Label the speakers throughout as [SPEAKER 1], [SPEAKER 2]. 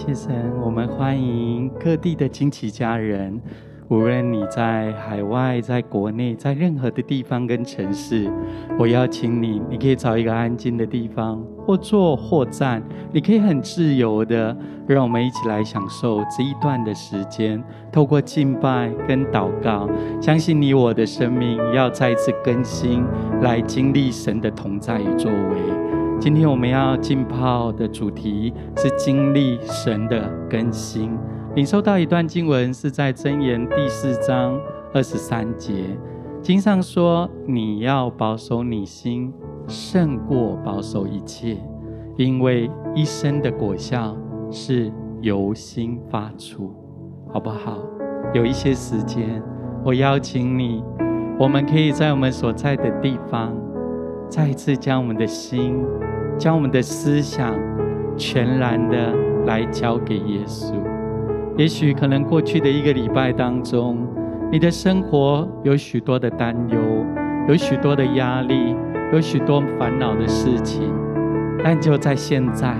[SPEAKER 1] 感谢神，我们欢迎各地的惊奇家人。无论你在海外、在国内、在任何的地方跟城市，我邀请你，你可以找一个安静的地方，或坐或站，你可以很自由的，让我们一起来享受这一段的时间，透过敬拜跟祷告，相信你我的生命要再次更新，来经历神的同在与作为。今天我们要浸泡的主题是经历神的更新。领受到一段经文，是在箴言第四章二十三节，经上说：“你要保守你心，胜过保守一切，因为一生的果效是由心发出。”好不好？有一些时间，我邀请你，我们可以在我们所在的地方，再一次将我们的心，将我们的思想，全然的来交给耶稣。也许可能过去的一个礼拜当中，你的生活有许多的担忧，有许多的压力，有许多烦恼的事情。但就在现在，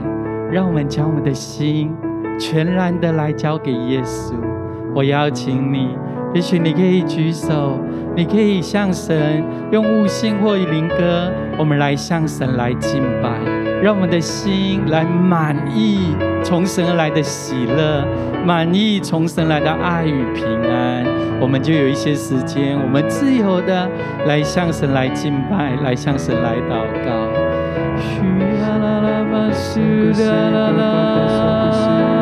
[SPEAKER 1] 让我们将我们的心全然的来交给耶稣。我邀请你，也许你可以举手，你可以向神用悟性或灵歌，我们来向神来敬拜。让我们的心来满意从神而来的喜乐，满意从神来的爱与平安。我们就有一些时间，我们自由的来向神来敬拜，来向神来祷告。嘘啦啦啦啦，嘘啦啦啦啦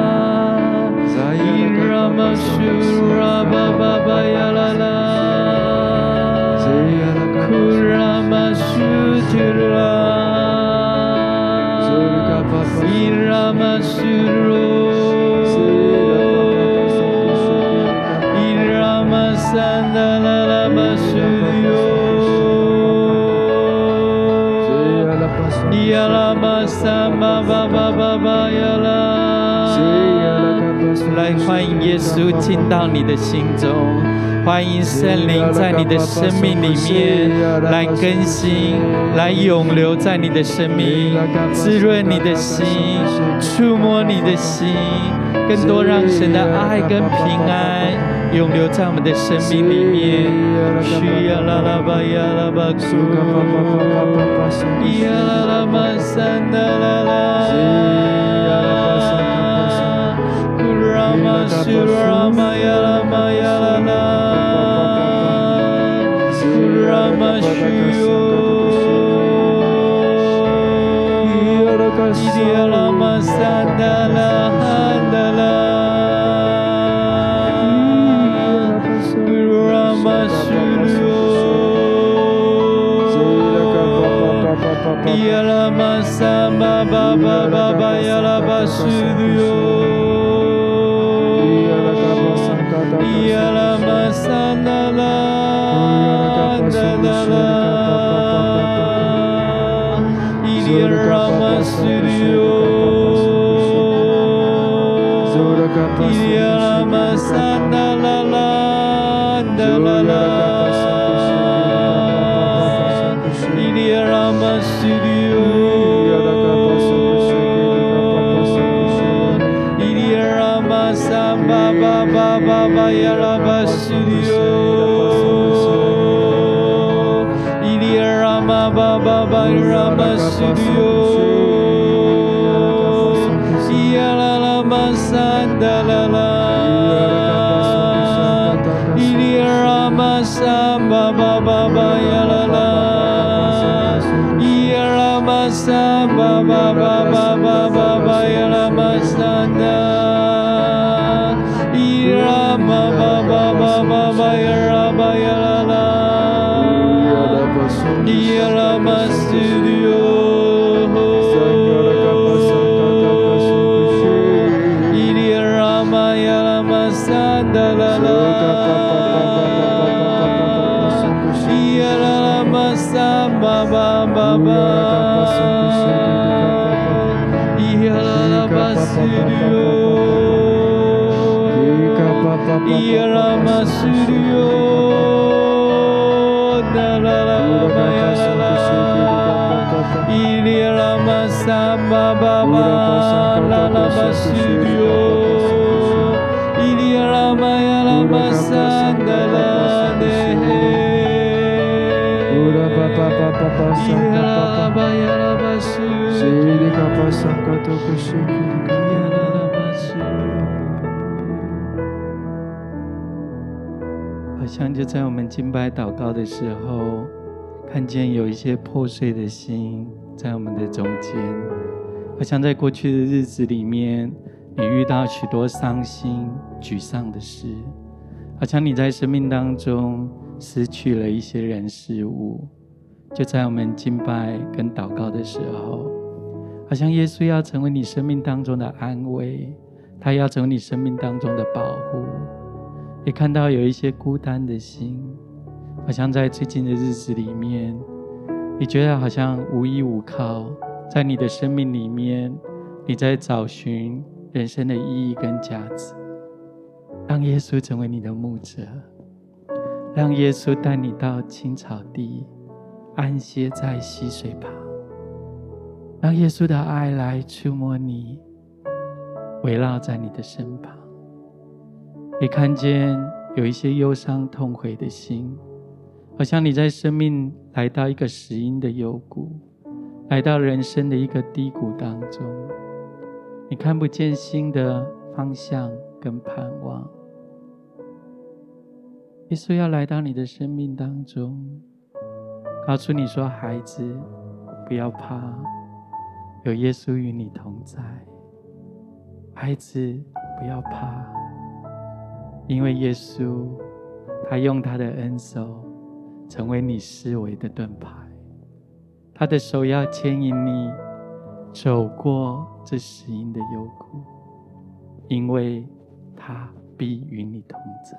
[SPEAKER 1] 来稣进到你的心中，欢迎圣灵在你的生命里面来更新，来永留在你的生命，滋润你的心，触摸你的心，更多让神的爱跟平安永留在我们的生命里面。需要啦啦吧呀啦吧咕，呀啦啦吧三啦啦啦。
[SPEAKER 2] 伊利亚拉玛萨巴巴巴拉
[SPEAKER 1] 好像就在我们敬拜祷告的时候，看见有一些破碎的心在我们的中间。好像在过去的日子里面，你遇到许多伤心、沮丧的事，好像你在生命当中失去了一些人事物。就在我们敬拜跟祷告的时候，好像耶稣要成为你生命当中的安慰，他要成为你生命当中的保护。也看到有一些孤单的心，好像在最近的日子里面，你觉得好像无依无靠，在你的生命里面，你在找寻人生的意义跟价值。让耶稣成为你的牧者，让耶稣带你到青草地，安歇在溪水旁，让耶稣的爱来触摸你，围绕在你的身旁。你看见有一些忧伤痛悔的心，好像你在生命来到一个死荫的幽谷，来到人生的一个低谷当中，你看不见新的方向跟盼望。耶稣要来到你的生命当中，告诉你说：“孩子，不要怕，有耶稣与你同在。孩子，不要怕。”因为耶稣，他用他的恩手成为你思维的盾牌，他的手要牵引你走过这死荫的幽谷，因为他必与你同在。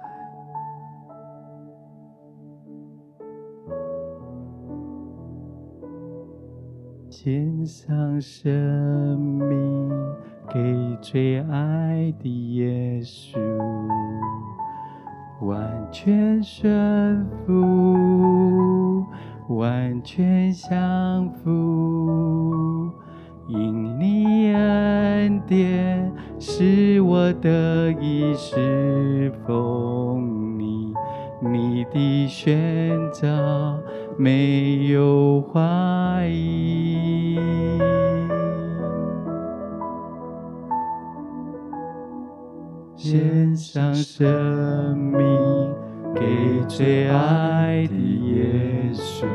[SPEAKER 1] 献上生命给最爱的耶稣。完全顺服，完全降服，因你恩典是我得以侍奉你，你的选择没有怀疑。献上生命给最爱的耶稣，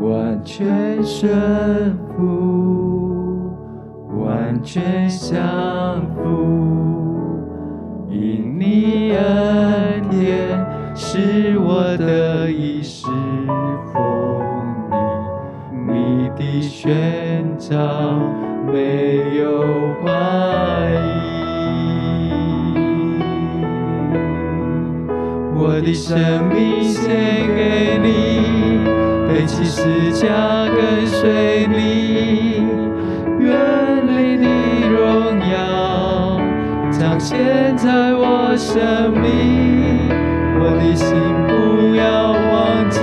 [SPEAKER 1] 完全顺服，完全降服，因你而的选召没有怀疑。我的生命献给你，背起十架跟随你，愿你的荣耀彰显在我生命。我的心不要忘记，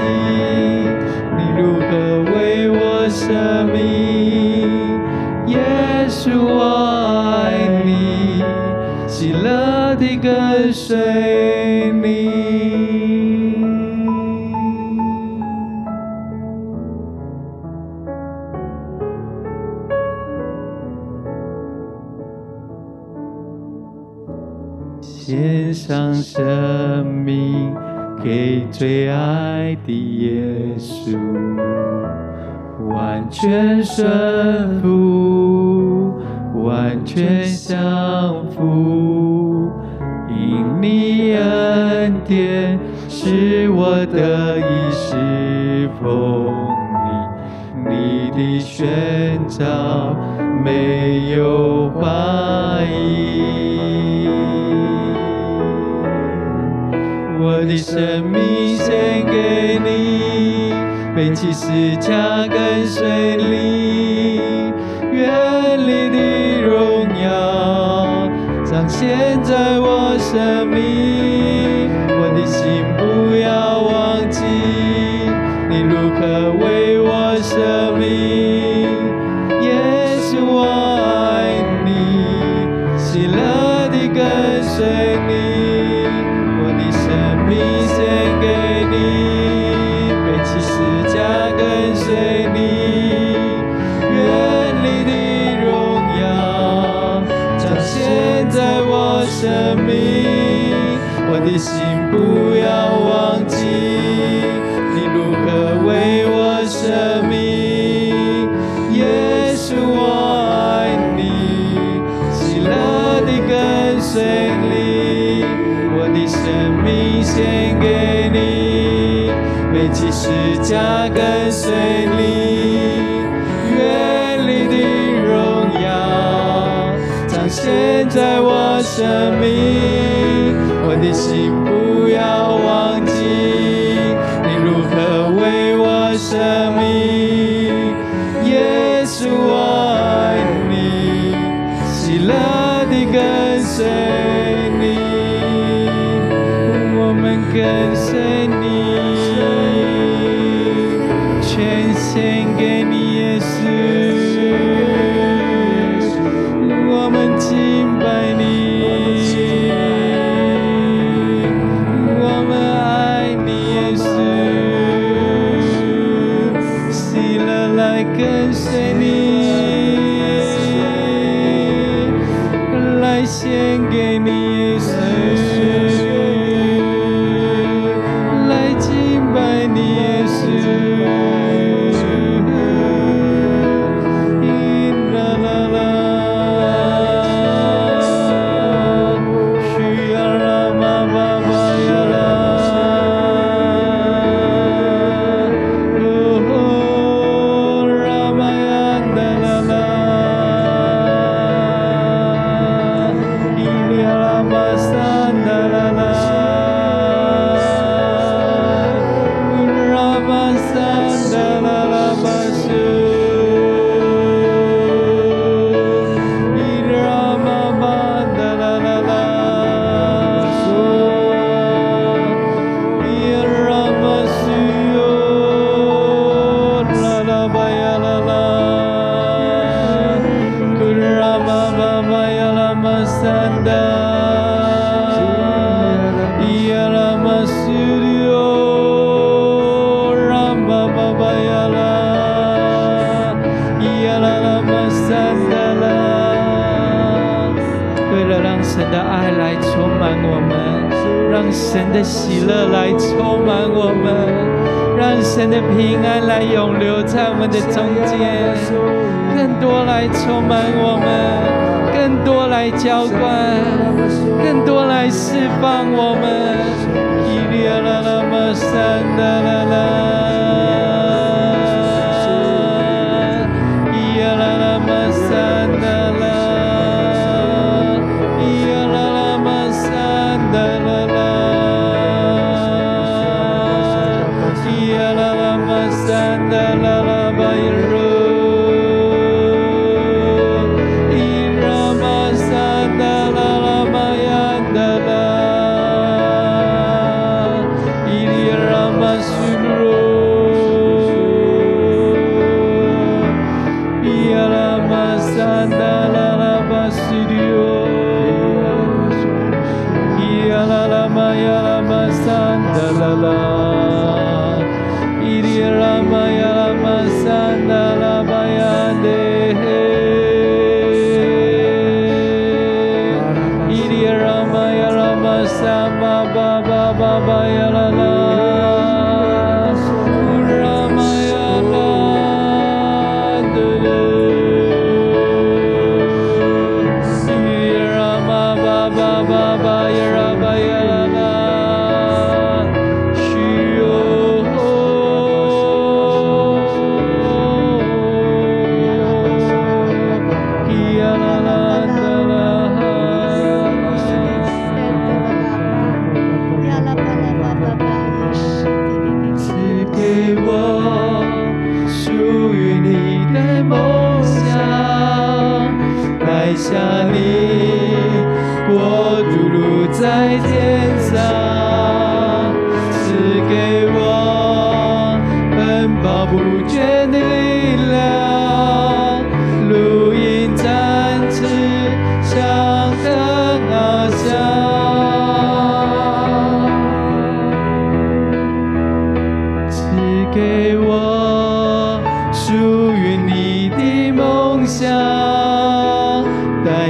[SPEAKER 1] 生命。耶稣我爱你，喜乐地跟随你。献上生命给最爱的耶稣，完全顺服，完全降服，因你恩典使我得以侍奉你，你的选召没有怀疑。我的生命，背起十架跟随你，愿你的荣耀彰显在我生命。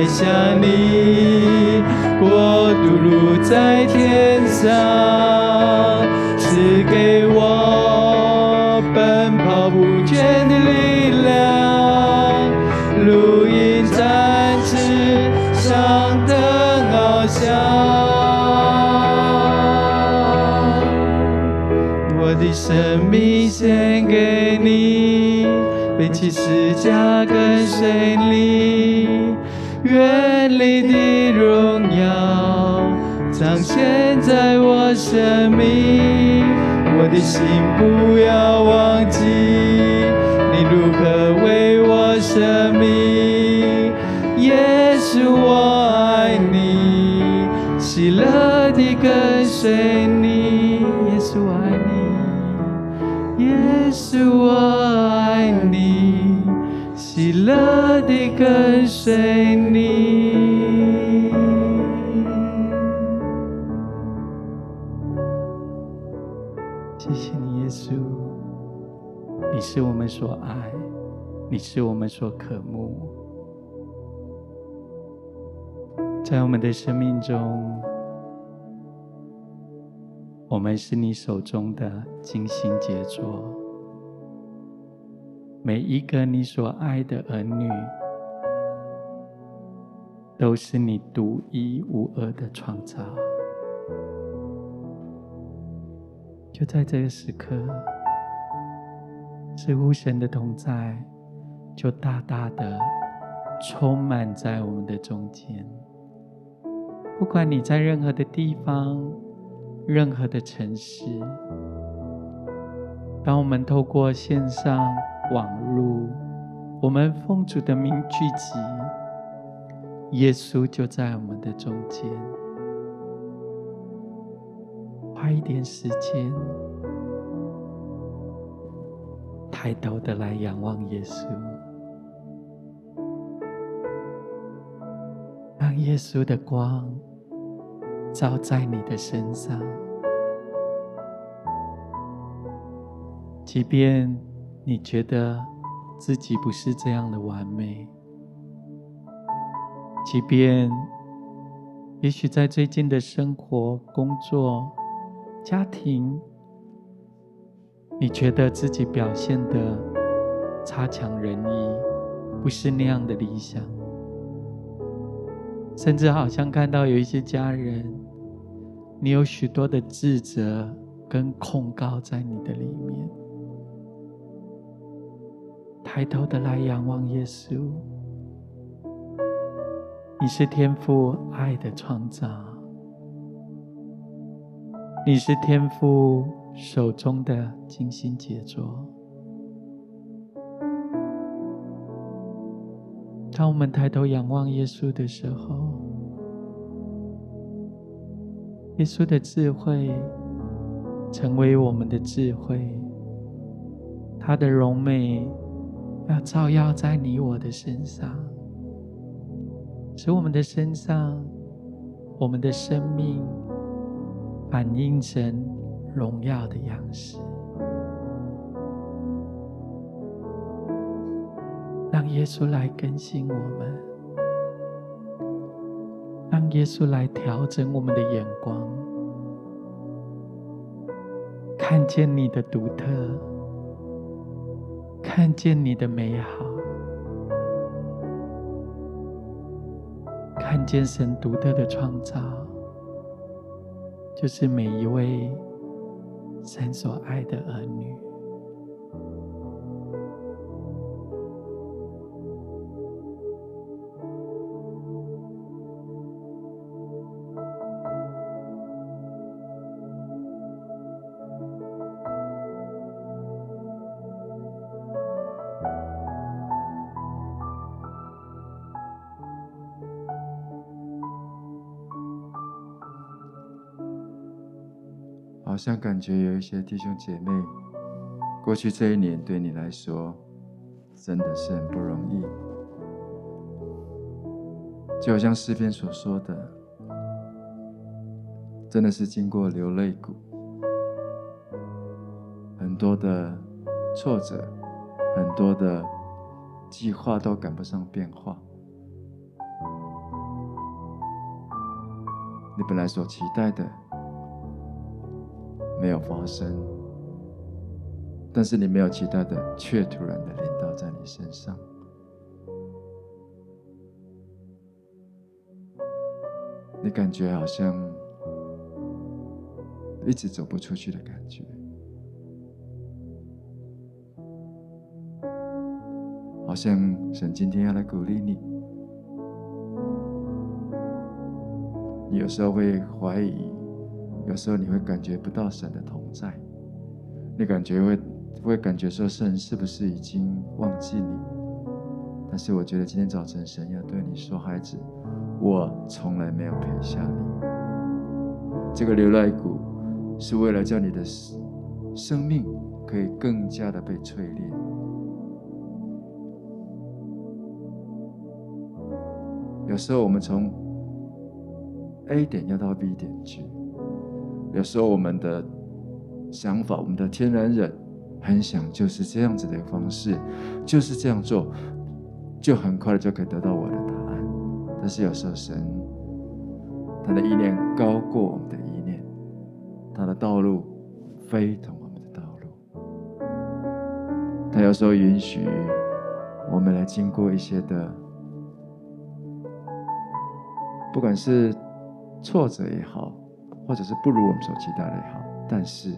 [SPEAKER 1] 在下里国度如在天上，
[SPEAKER 2] 心不要忘记，你如何为我舍命。耶稣，我爱你，喜乐地跟随你。耶稣，我爱你。耶稣，我爱你，喜乐地跟随你。
[SPEAKER 1] 你是我们所渴慕，在我们的生命中，我们是你手中的精心杰作，每一个你所爱的儿女，都是你独一无二的创造。就在这个时刻，似乎神的同在就大大的充满在我们的中间。不管你在任何的地方、任何的城市，当我们透过线上网络，我们奉主的名聚集，耶稣就在我们的中间。花一点时间，抬头的来仰望耶稣，耶稣的光照在你的身上。即便你觉得自己不是这样的完美，即便也许在最近的生活、工作，家庭，你觉得自己表现的差强人意，不是那样的理想，甚至好像看到有一些家人，你有许多的自责跟控告在你的里面。抬头的来仰望耶稣，你是天父爱的创造。你是天父手中的精心杰作。当我们抬头仰望耶稣的时候，耶稣的智慧成为我们的智慧，他的荣美要照耀在你我的身上，使我们的身上，我们的生命。反映成荣耀的样式，让耶稣来更新我们，让耶稣来调整我们的眼光，看见你的独特，看见你的美好，看见神独特的创造。就是每一位神所爱的儿女。
[SPEAKER 2] 像感觉有一些弟兄姐妹，过去这一年对你来说真的是很不容易，就好像诗篇所说的，真的是经过流泪谷，很多的挫折，很多的计划都赶不上变化。你本来所期待的没有发生，但是你没有期待的却突然的临到在你身上，你感觉好像一直走不出去的感觉，好像神今天要来鼓励你。你有时候会怀疑，有时候你会感觉不到神的同在，你感觉会会感觉说神是不是已经忘记你？但是我觉得今天早晨神要对你说，孩子，我从来没有撇下你。这个流泪谷是为了叫你的生命可以更加的被淬炼。有时候我们从 A 点要到 B 点去，有时候我们的想法，我们的天然人很想就是这样子的方式，就是这样做，就很快就可以得到我的答案。但是有时候神，他的意念高过我们的意念，他的道路非同我们的道路，他有时候允许我们来经过一些的，不管是。挫折也好，或者是不如我们所期待的也好，但是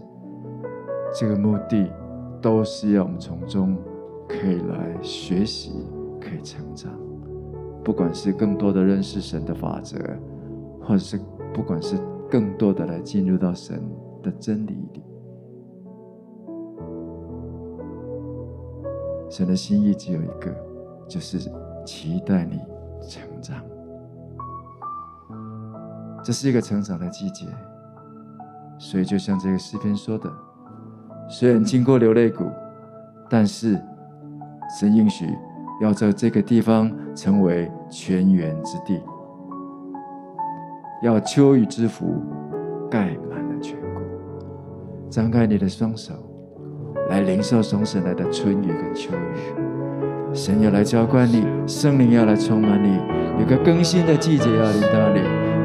[SPEAKER 2] 这个目的都是要我们从中可以来学习，可以成长。不管是更多的认识神的法则，或者是不管是更多的来进入到神的真理里，神的心意只有一个，就是期待你成长。这是一个成长的季节，所以就像这个诗篇说的，虽然经过流泪谷，但是神应许要在这个地方成为泉源之地，要秋雨之福盖满了全国。张开你的双手，来领受从神来的春雨跟秋雨。神要来浇灌你，圣灵要来充满你，有个更新的季节要临到你。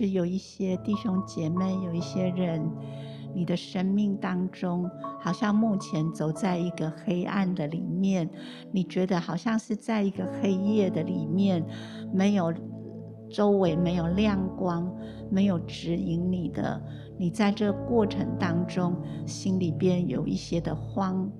[SPEAKER 3] 是有一些弟兄姐妹，有一些人，你的生命当中好像目前走在一个黑暗的里面，你觉得好像是在一个黑夜的里面，没有周围没有亮光，没有指引你的，你在这过程当中，心里边有一些的慌，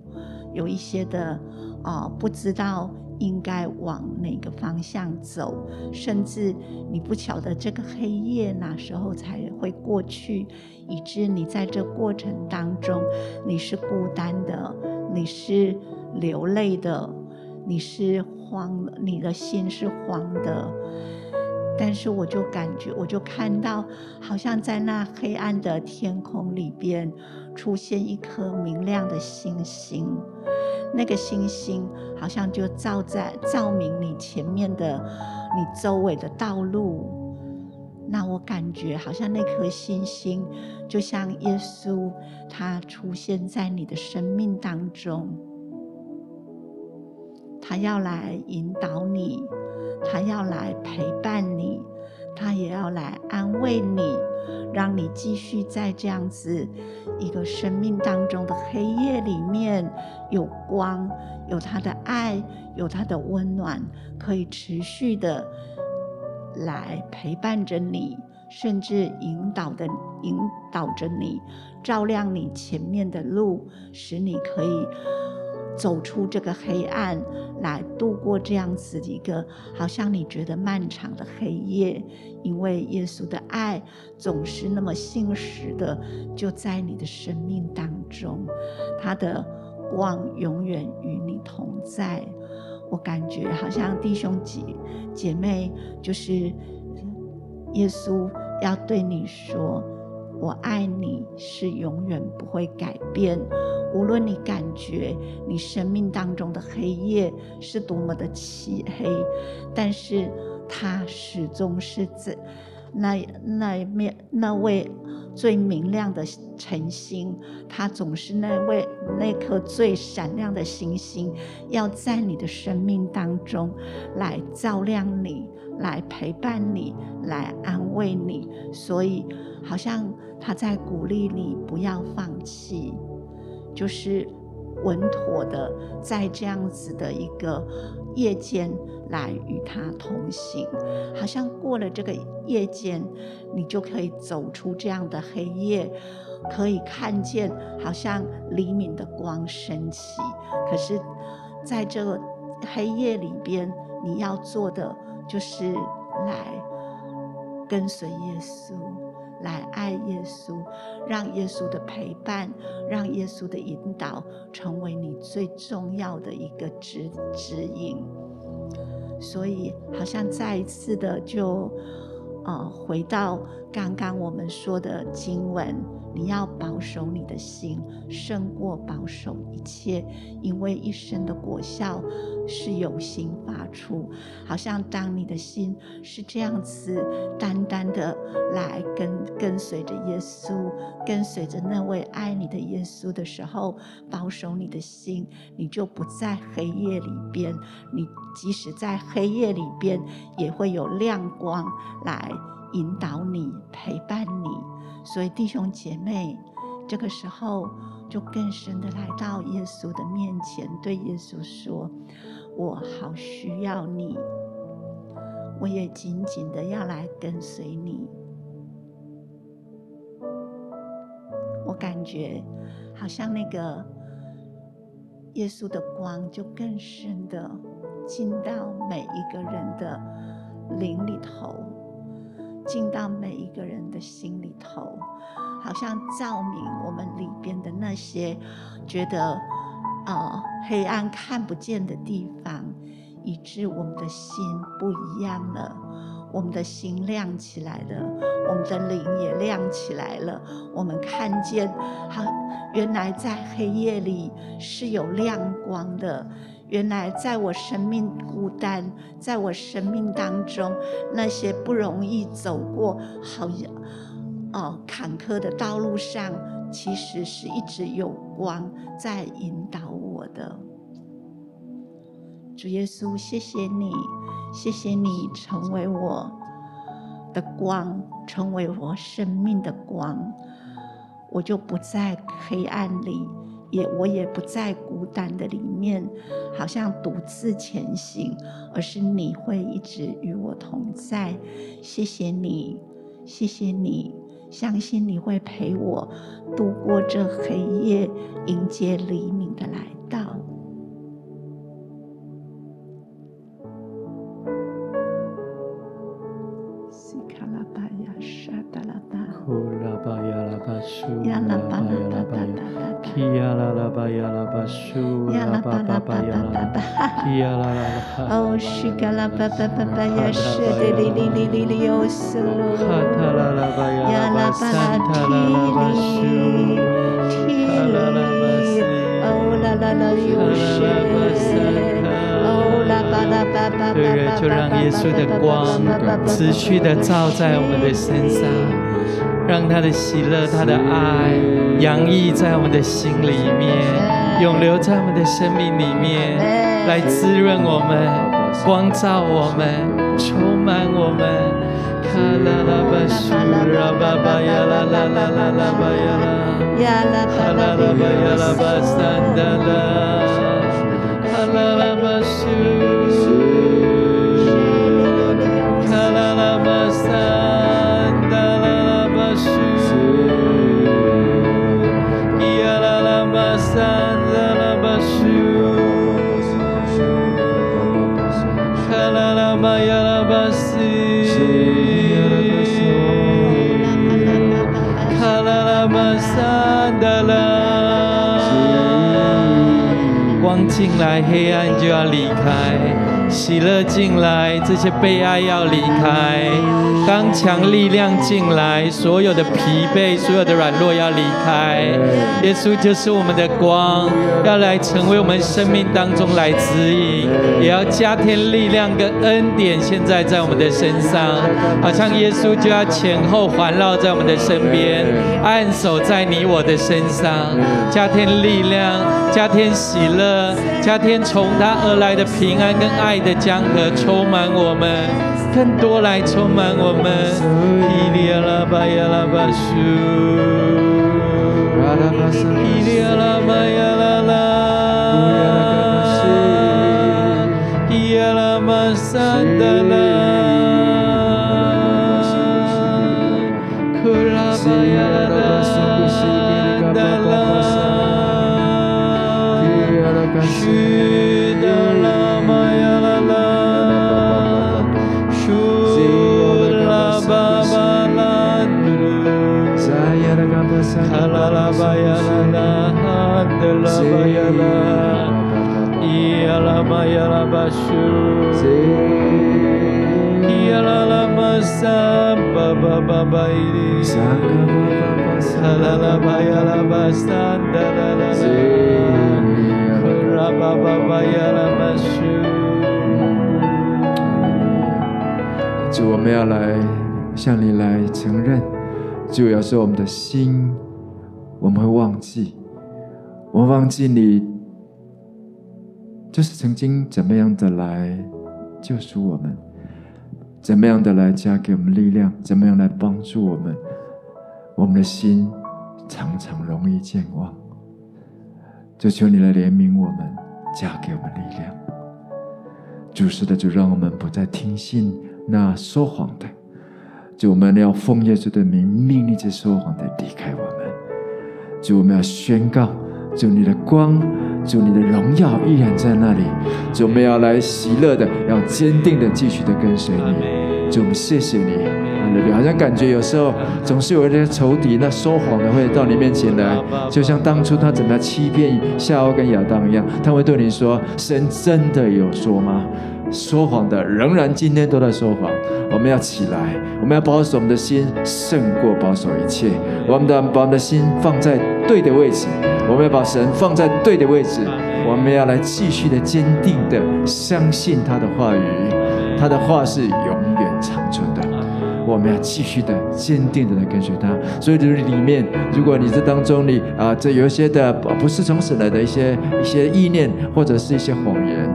[SPEAKER 3] 有一些的啊、不知道应该往哪个方向走，甚至你不晓得这个黑夜哪时候才会过去，以致你在这过程当中你是孤单的，你是流泪的，你是慌，你的心是慌的。但是我就感觉，我就看到，好像在那黑暗的天空里边，出现一颗明亮的星星。那个星星好像就照在照明你前面的，你周围的道路。那我感觉好像那颗星星，就像耶稣，他出现在你的生命当中，他要来引导你。他要来陪伴你，他也要来安慰你，让你继续在这样子一个生命当中的黑夜里面有光，有他的爱，有他的温暖，可以持续的来陪伴着你，甚至引导的引导着你，照亮你前面的路，使你可以。走出这个黑暗，来度过这样子一个好像你觉得漫长的黑夜，因为耶稣的爱总是那么信实的，就在你的生命当中，他的光永远与你同在。我感觉好像弟兄姐姐妹，就是耶稣要对你说：“我爱你，是永远不会改变。”无论你感觉你生命当中的黑夜是多么的漆黑，但是他始终是这那那面那位最明亮的晨星，他总是那位那颗最闪亮的星星，要在你的生命当中来照亮你，来陪伴你，来安慰你。所以，好像他在鼓励你不要放弃。就是稳妥的在这样子的一个夜间来与他同行，好像过了这个夜间，你就可以走出这样的黑夜，可以看见好像黎明的光升起。可是，在这个黑夜里边，你要做的就是来跟随耶稣。来爱耶稣，让耶稣的陪伴，让耶稣的引导，成为你最重要的一个指指引。所以，好像再一次的就，呃，回到刚刚我们说的经文。你要保守你的心，胜过保守一切，因为一生的果效是由心发出。好像当你的心是这样子，单单的来跟跟随着耶稣，跟随着那位爱你的耶稣的时候，保守你的心，你就不在黑夜里边。你即使在黑夜里边，也会有亮光来引导你，陪伴你。所以弟兄姐妹，这个时候就更深的来到耶稣的面前，对耶稣说：“我好需要你，我也紧紧的要来跟随你。”我感觉好像那个耶稣的光就更深的进到每一个人的灵里头。进到每一个人的心里头，好像照明我们里边的那些觉得啊、黑暗看不见的地方，以致我们的心不一样了，我们的心亮起来了，我们的灵也亮起来了。我们看见，好，原来在黑夜里是有亮光的。原来在我生命孤单，在我生命当中那些不容易走过好哦坎坷的道路上，其实是一直有光在引导我的。主耶稣，谢谢你，谢谢你成为我的光，成为我生命的光，我就不在黑暗里。也，我也不在孤单的里面，好像独自前行，而是你会一直与我同在。谢谢你，谢谢你，相信你会陪我度过这黑夜，迎接黎明的来到。
[SPEAKER 1] 呀啦巴苏呀啦巴巴巴啦巴，啦哈。
[SPEAKER 3] 哦，是嘎啦巴巴巴巴呀，是的哩哩哩哩哩哟苏。哈塔啦啦巴呀啦巴塔啦啦巴苏，巴哩，哦啦啦啦哩哟
[SPEAKER 1] 是。对，就让耶稣的光持续的照在我们的身上。让他的喜乐，他的爱洋溢在我们的心里面，永留在我们的生命里面，来滋润我们，光照我们，充满我们。进来黑暗就要离开。喜乐进来，这些悲哀要离开；刚强力量进来，所有的疲惫、所有的软弱要离开。耶稣就是我们的光，要来成为我们生命当中来指引，也要加添力量跟恩典。现在在我们的身上，好像耶稣就要前后环绕在我们的身边，按守在你我的身上，加添力量，加添喜乐，加添从他而来的平安跟爱的。江河充满我们，更多来充满我们。
[SPEAKER 2] 主，我们要来向你来承认，主，有时候我们的心，我们会忘记。我忘记你，就是曾经怎么样的来救赎我们，怎么样的来加给我们力量，怎么样来帮助我们。我们的心常常容易健忘，就求你来怜悯我们，加给我们力量。主是的，就让我们不再听信那说谎的。就我们要奉耶稣的名命令这说谎的离开我们。就我们要宣告。主你的光，主你的荣耀依然在那里。主，我们要来喜乐的，要坚定的继续的跟随你。主，我们谢谢你。好像感觉有时候总是有一些仇敌，那说谎的会到你面前来，就像当初他怎么欺骗夏娃跟亚当一样，他会对你说：“神真的有说吗？”说谎的仍然今天都在说谎。我们要起来，我们要保守我们的心，胜过保守一切。我们的把我们的心放在对的位置，我们要把神放在对的位置，我们要来继续的坚定的相信他的话语，他的话是永远长存的。我们要继续的坚定的来跟随他，所以就是里面，如果你这当中你啊，这有一些的不是从神来的一些一些意念或者是一些谎言，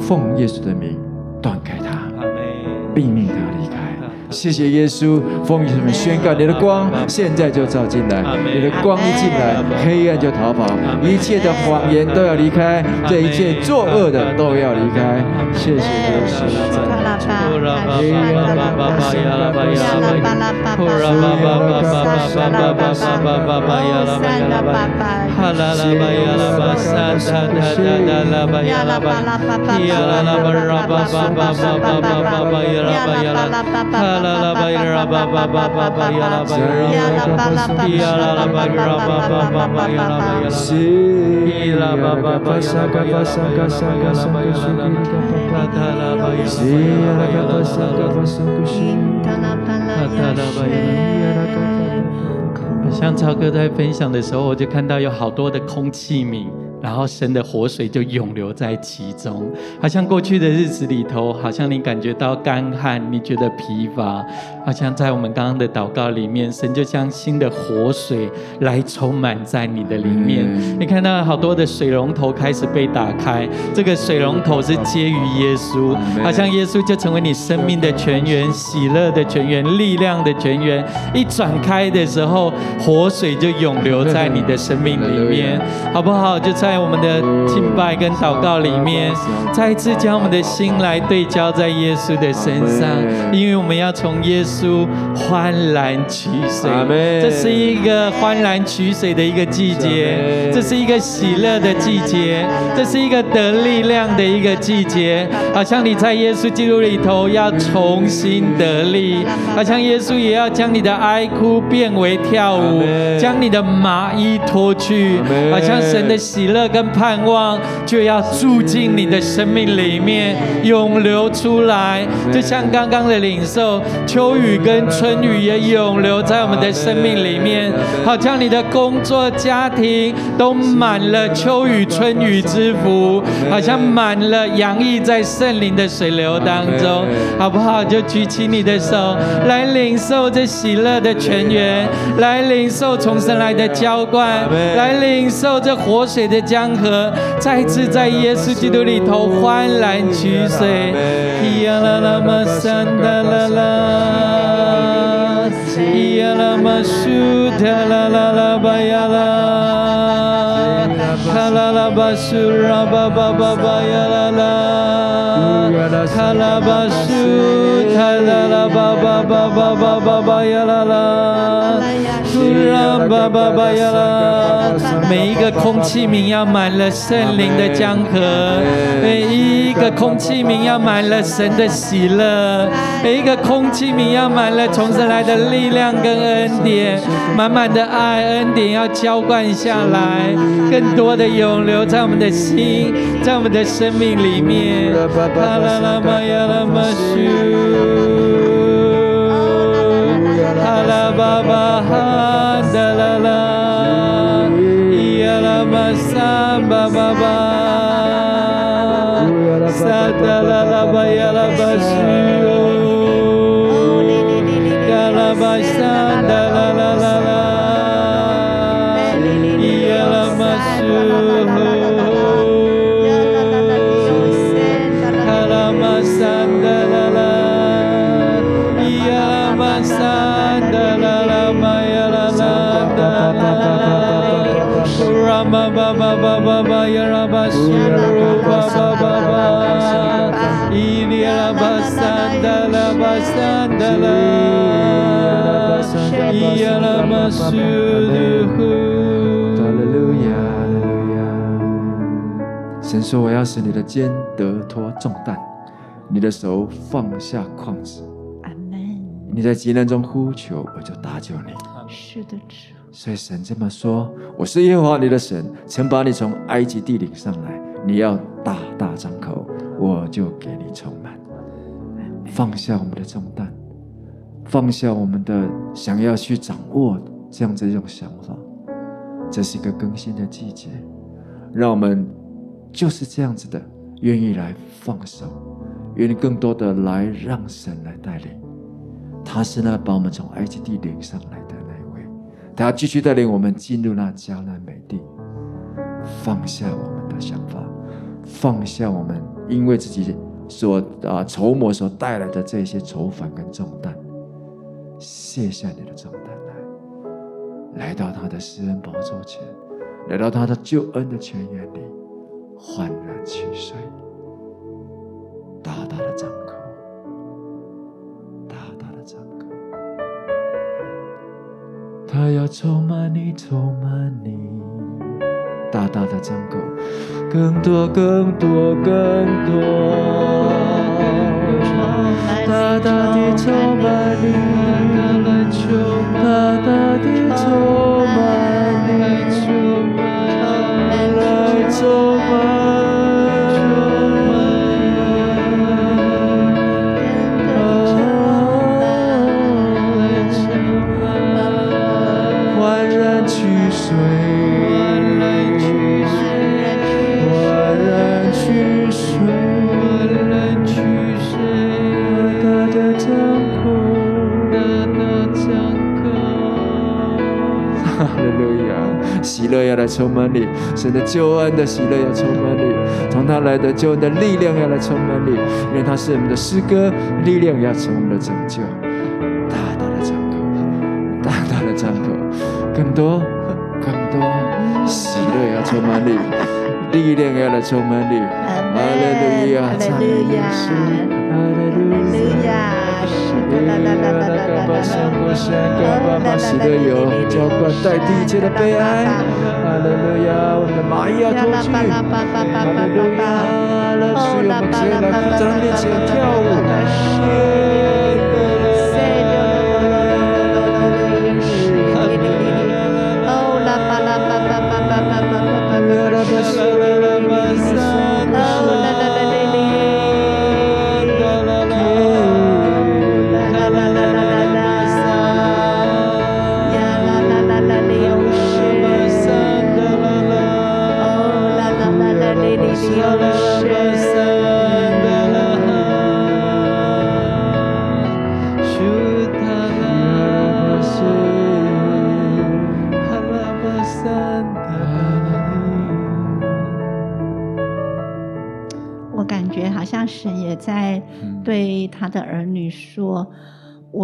[SPEAKER 2] 奉耶稣的名断开他，毙命他。谢谢耶稣，奉你们宣告，你的光现在就照进来，你的光一进来，黑暗就逃跑，一切的谎言都要离开，这一切作恶的都要离开。谢谢耶稣。
[SPEAKER 3] 沙拉巴巴，哦，沙拉巴巴，
[SPEAKER 2] 哈啦啦巴呀啦巴沙
[SPEAKER 1] 像超哥在分享的时候，我就看到有好多的空器皿。然后神的活水就涌流在其中，好像过去的日子里头，好像你感觉到干旱，你觉得疲乏，好像在我们刚刚的祷告里面，神就将新的活水来充满在你的里面。你看到好多的水龙头开始被打开，这个水龙头是接于耶稣，好像耶稣就成为你生命的泉源、喜乐的泉源、力量的泉源。一转开的时候，活水就涌流在你的生命里面，好不好？就在。在我们的敬拜跟祷告里面，再一次将我们的心来对焦在耶稣的身上，因为我们要从耶稣欢然取水。这是一个欢然取水的一个季节，这是一个喜乐的季节，这是一个得力量的一个季节。好像你在耶稣基督里头要重新得力，好像耶稣也要将你的哀哭变为跳舞，将你的麻衣脱去，好像神的喜乐。跟盼望就要住进你的生命里面，涌流出来，就像刚刚的领受，秋雨跟春雨也永留在我们的生命里面，好像你的工作、家庭都满了秋雨、春雨之福，好像满了洋溢在圣灵的水流当中，好不好？就举起你的手来领受这喜乐的泉源，来领受从神来的浇灌，来领受这活水的。江河再次在耶稣基督里头欢然取水。咿呀啦啦嘛山哒啦啦，咿呀啦嘛苏哒啦啦啦巴呀啦，卡啦啦巴苏啦巴巴巴巴，巴巴啦，每一个空气名要。满了圣灵的江河，每一个空气名要满了神的喜乐，每一个空气名要满了从神来的力量跟恩典，满满的爱恩典要浇灌下来，更多的涌流在我们的心，在我们的生命里面。巴神说：“我要使你的肩得脱重担，你的手放下框子。”阿门。你在急难中呼求，我就搭救你。是的，主。所以神这么说：“我是耶和华你的神，曾把你从埃及地领上来。你要大大张口，我就给你充满。放下我们的重担，放下我们的想要去掌握。”这样子一种想法，这是一个更新的季节，让我们就是这样子的，愿意来放手，愿意更多的来让神来带领。他是那把我们从埃及地领上来的那一位，他要继续带领我们进入那迦南美地。放下我们的想法，放下我们因为自己所啊筹谋所带来的这些愁烦跟重担，卸下你的重担。来来到他的施恩宝座前，来到他的救恩的泉源里，欢然起水，大大的张口，大大的张口。他要充满你，充满你，大大的张口。
[SPEAKER 2] 更多更多更多，大大的充满你，大大地充满你，来充满。充满你，神的救恩的喜乐要充满你，从他来的救恩的力量要来充满你，因为他是我们的诗歌，力量要成我们的拯救。大大的张口，大大的张口，更多更多喜乐要充满你，力量要来充满你。哈利路亚，哈利路亚，哈利路亚。啦啦啦啦啦啦！向我宣告，把喜乐油浇灌，代替一切的悲哀。哈利路亚，我们的麻衣要脱去。哈利路亚，来，使我们直接来在他面前跳舞。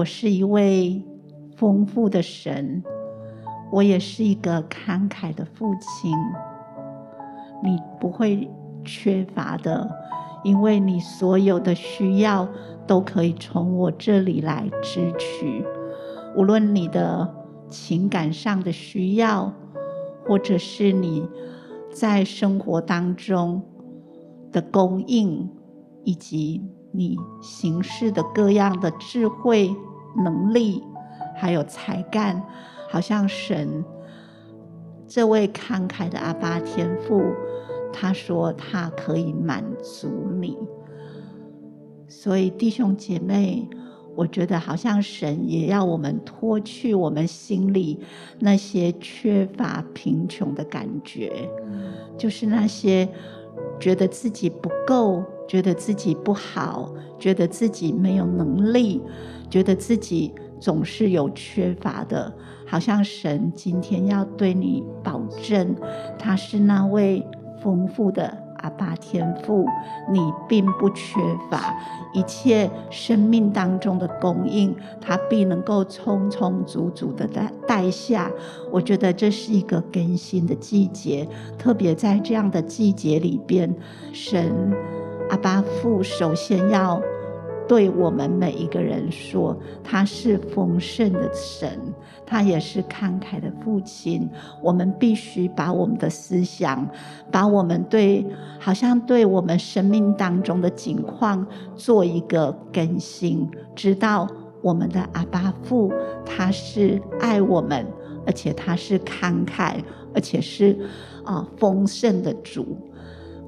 [SPEAKER 3] 我是一位丰富的神，我也是一个慷慨的父亲。你不会缺乏的，因为你所有的需要都可以从我这里来支取。无论你的情感上的需要，或者是你在生活当中的供应，以及。”你行事的各样的智慧、能力，还有才干，好像神这位慷慨的阿爸天父，他说他可以满足你。所以弟兄姐妹，我觉得好像神也要我们脱去我们心里那些缺乏、贫穷的感觉，就是那些觉得自己不够。觉得自己不好，觉得自己没有能力，觉得自己总是有缺乏的，好像神今天要对你保证，他是那位丰富的阿爸天父，你并不缺乏一切生命当中的供应，他必能够充充足足的带带下。我觉得这是一个更新的季节，特别在这样的季节里边，神。阿爸父首先要对我们每一个人说，他是丰盛的神，他也是慷慨的父亲。我们必须把我们的思想，把我们对好像对我们生命当中的景况做一个更新，知道我们的阿爸父他是爱我们，而且他是慷慨，而且是啊丰盛的主。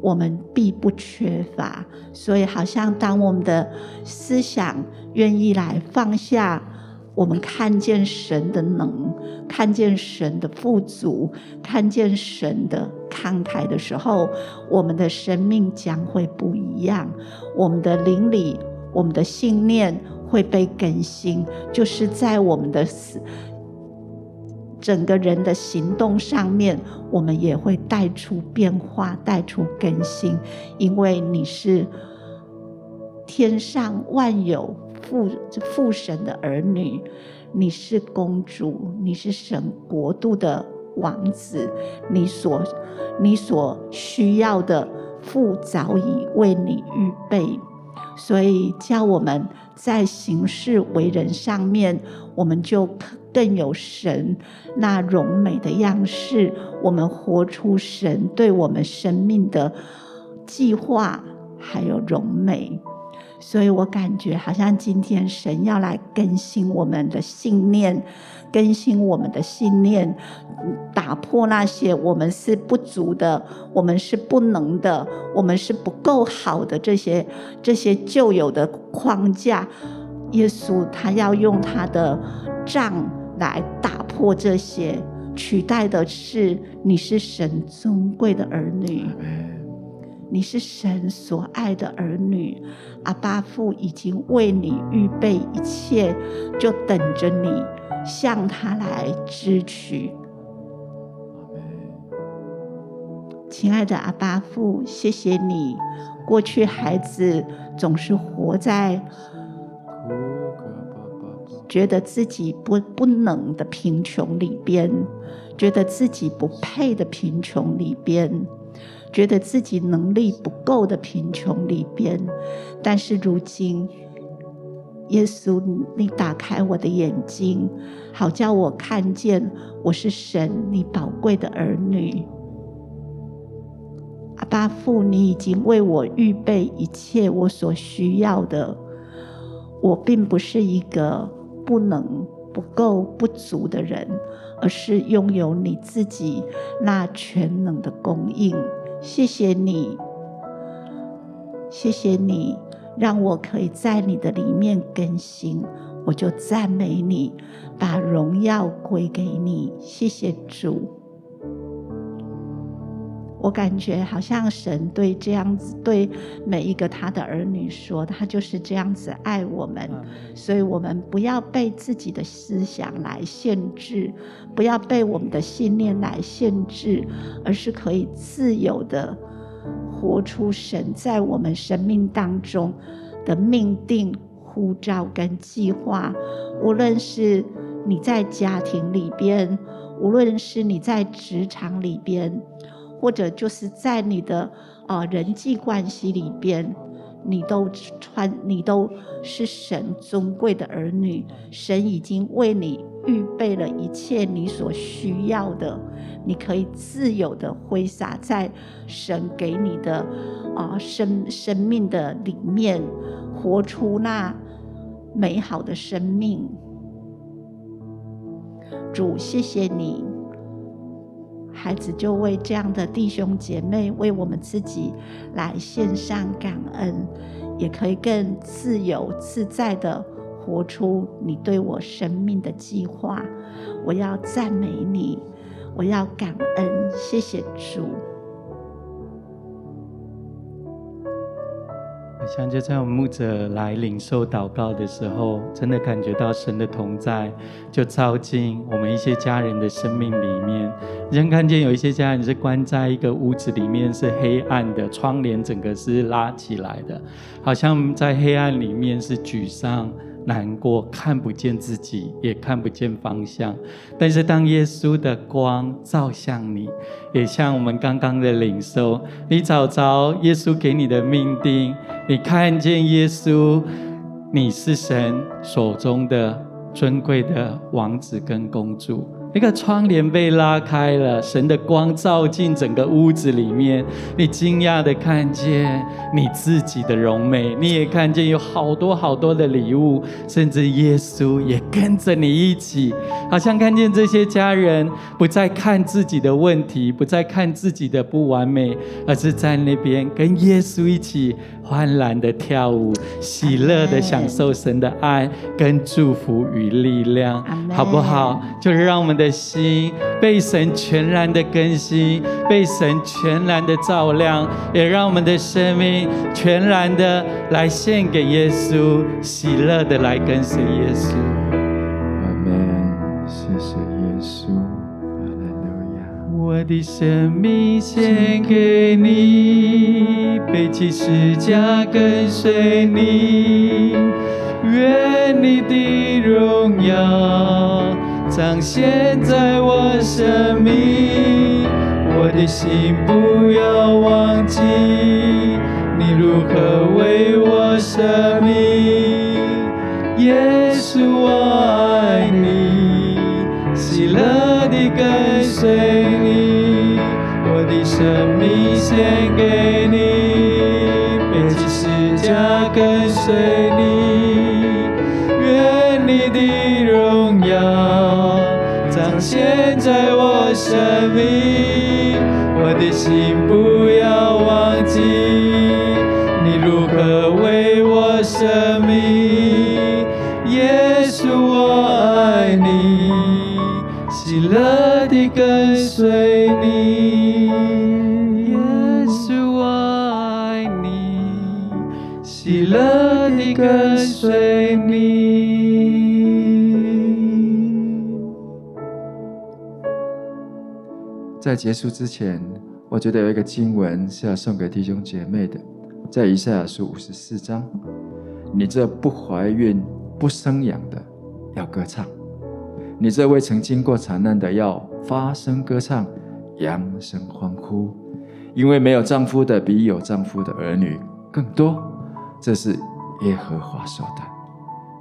[SPEAKER 3] 我们必不缺乏，所以好像当我们的思想愿意来放下，我们看见神的能，看见神的富足，看见神的慷慨的时候，我们的生命将会不一样。我们的灵里，我们的信念会被更新，就是在我们的死。整个人的行动上面，我们也会带出变化，带出更新，因为你是天上万有父父神的儿女，你是公主，你是神国度的王子，你所你所需要的父早已为你预备，所以叫我们在行事为人上面，我们就更有神那荣美的样式。我们活出神对我们生命的计划，还有荣美。所以我感觉好像今天神要来更新我们的信念，更新我们的信念，打破那些我们是不足的，我们是不能的，我们是不够好的这些这些旧有的框架。耶稣他要用他的杖来打破这些，取代的是你是神尊贵的儿女。你是神所爱的儿女，阿巴父已经为你预备一切，就等着你向他来支取。亲爱的阿巴父，谢谢你，过去孩子总是活在觉得自己不不能的贫穷里边，觉得自己不配的贫穷里边。觉得自己能力不够的贫穷里边，但是如今，耶稣，你打开我的眼睛，好叫我看见我是神你宝贵的儿女。阿爸父，你已经为我预备一切我所需要的，我并不是一个不能、不够、不足的人，而是拥有你自己那全能的供应。谢谢你，谢谢你，让我可以在你的里面更新，我就赞美你，把荣耀归给你。谢谢主。我感觉好像神对这样子对每一个他的儿女说，他就是这样子爱我们，所以我们不要被自己的思想来限制，不要被我们的信念来限制，而是可以自由的活出神在我们生命当中的命定、呼召跟计划。无论是你在家庭里边，无论是你在职场里边。或者就是在你的呃人际关系里边，你都穿，你都是神尊贵的儿女。神已经为你预备了一切你所需要的，你可以自由的挥洒在神给你的啊、生生命的里面，活出那美好的生命。主，谢谢你。孩子就为这样的弟兄姐妹，为我们自己来献上感恩，也可以更自由自在的活出你对我生命的计划。我要赞美你，我要感恩，谢谢主。
[SPEAKER 1] 好像就在我们牧者来领受祷告的时候，真的感觉到神的同在，就照进我们一些家人的生命里面。你像看见有一些家人是关在一个屋子里面，是黑暗的，窗帘整个是拉起来的，好像在黑暗里面是沮丧。难过，看不见自己，也看不见方向。但是，当耶稣的光照向你，也像我们刚刚的领受，你找着耶稣给你的命定，你看见耶稣，你是神手中的尊贵的王子跟公主。那个窗帘被拉开了，神的光照进整个屋子里面。你惊讶地看见你自己的荣美，你也看见有好多好多的礼物，甚至耶稣也跟着你一起，好像看见这些家人不再看自己的问题，不再看自己的不完美，而是在那边跟耶稣一起欢然的跳舞，喜乐的享受神的爱跟祝福与力量，好不好？就是让我们的。的心被神全然的更新，被神全然的照亮，也让我们的生命全然的来献给耶稣，喜乐的来跟随耶稣。
[SPEAKER 2] 阿门。谢谢耶稣。
[SPEAKER 1] 我的生命献给你，背起十架跟随你，愿你的荣耀。彰显在我生命，我的心不要忘记，你如何为我舍命？耶稣我爱你，喜乐地跟随你，我的生命献给你，被只是假跟随。现在我生命，我的心不
[SPEAKER 2] 在结束之前，我觉得有一个经文是要送给弟兄姐妹的，在以赛亚书五十四章，你这不怀孕不生养的，要歌唱；你这未曾经过惨难的，要发声歌唱，扬声欢呼，因为没有丈夫的比有丈夫的儿女更多。这是耶和华说的。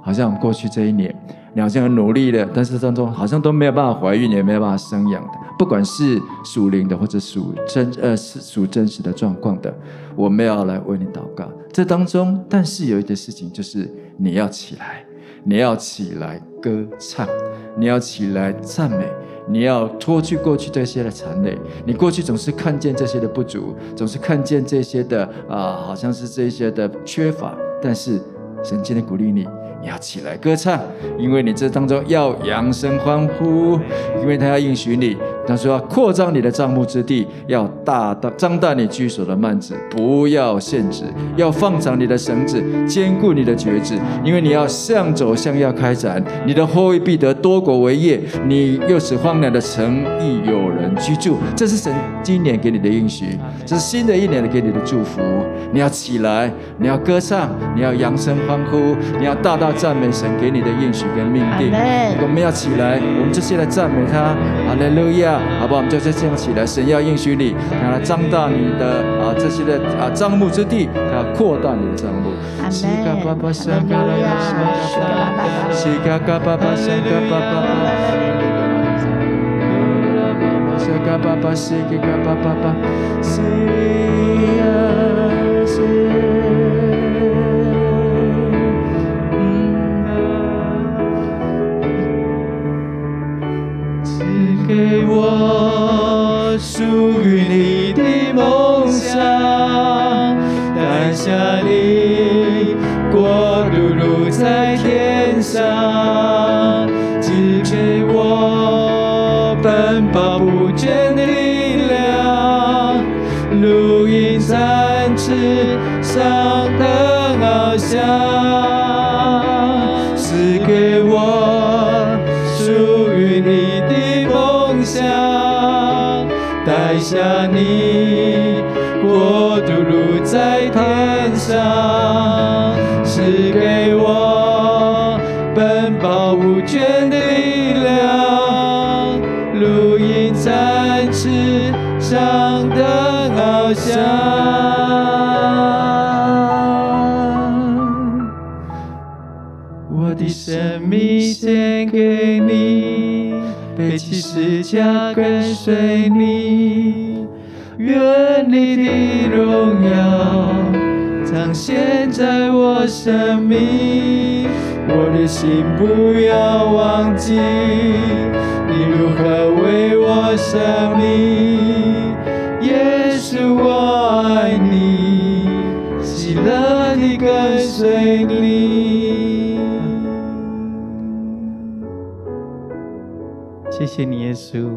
[SPEAKER 2] 好像我们过去这一年，你好像很努力的，但是当中好像都没有办法怀孕，也没有办法生养的。不管是属灵的，或者属真呃是属真实的状况的，我们要来为你祷告。这当中，但是有一件事情，就是你要起来，你要起来歌唱，你要起来赞美，你要脱去过去这些的残累。你过去总是看见这些的不足，总是看见这些的啊、好像是这些的缺乏，但是神今天鼓励你。你要起来歌唱，因为你这当中要扬声欢呼，因为他要应许你，他说要扩张你的帐幕之地，要大大张大你居所的幔子，不要限制，要放长你的绳子，坚固你的橛子，因为你要向走向要开展，你的后裔必得多国为业，你又使荒凉的城邑有人居住。这是神今年给你的应许，这是新的一年的给你的祝福。你要起来，你要歌唱，你要扬声欢呼，你要大大。赞美神给你的应许跟命定，我们要起来，我们这些来赞美他，哈利路亚，好不好？我们就这样起来，神要应许你，他要张大你的啊这些的啊帐目之地，啊扩大你的帐幕。阿
[SPEAKER 1] 门。我属于你的梦想，带下你国度如在天上，赐给我奔跑不倦生命献给你。背起十架跟随你，愿你的荣耀彰显在我生命，我的心不要忘记你如何为我舍命，耶稣我爱你，喜乐地跟随你。
[SPEAKER 4] 谢谢你，耶稣。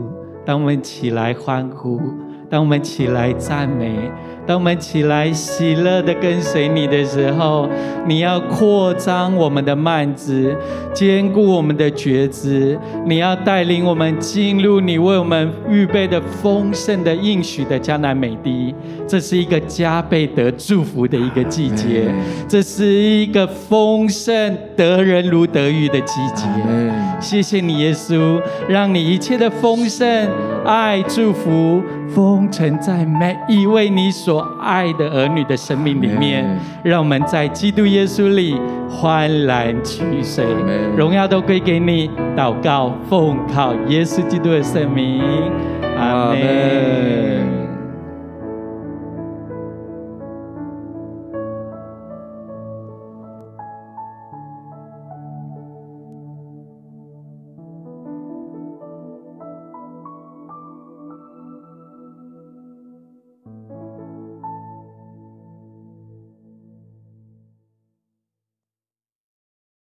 [SPEAKER 4] 当我们起来欢呼，当我们起来赞美，当我们起来喜乐的跟随你的时候，你要扩张我们的幔子，坚固我们的觉知。你要带领我们进入你为我们预备的丰盛的应许的迦南美地。这是一个加倍得祝福的一个季节，这是一个丰盛得人如得鱼的季节。谢谢你，耶稣，让你一切的丰盛、爱、祝福封存在每一位你所爱的儿女的生命里面。让我们在基督耶稣里欢然取水，荣耀都归给你。祷告，奉靠耶稣基督的圣名，阿门。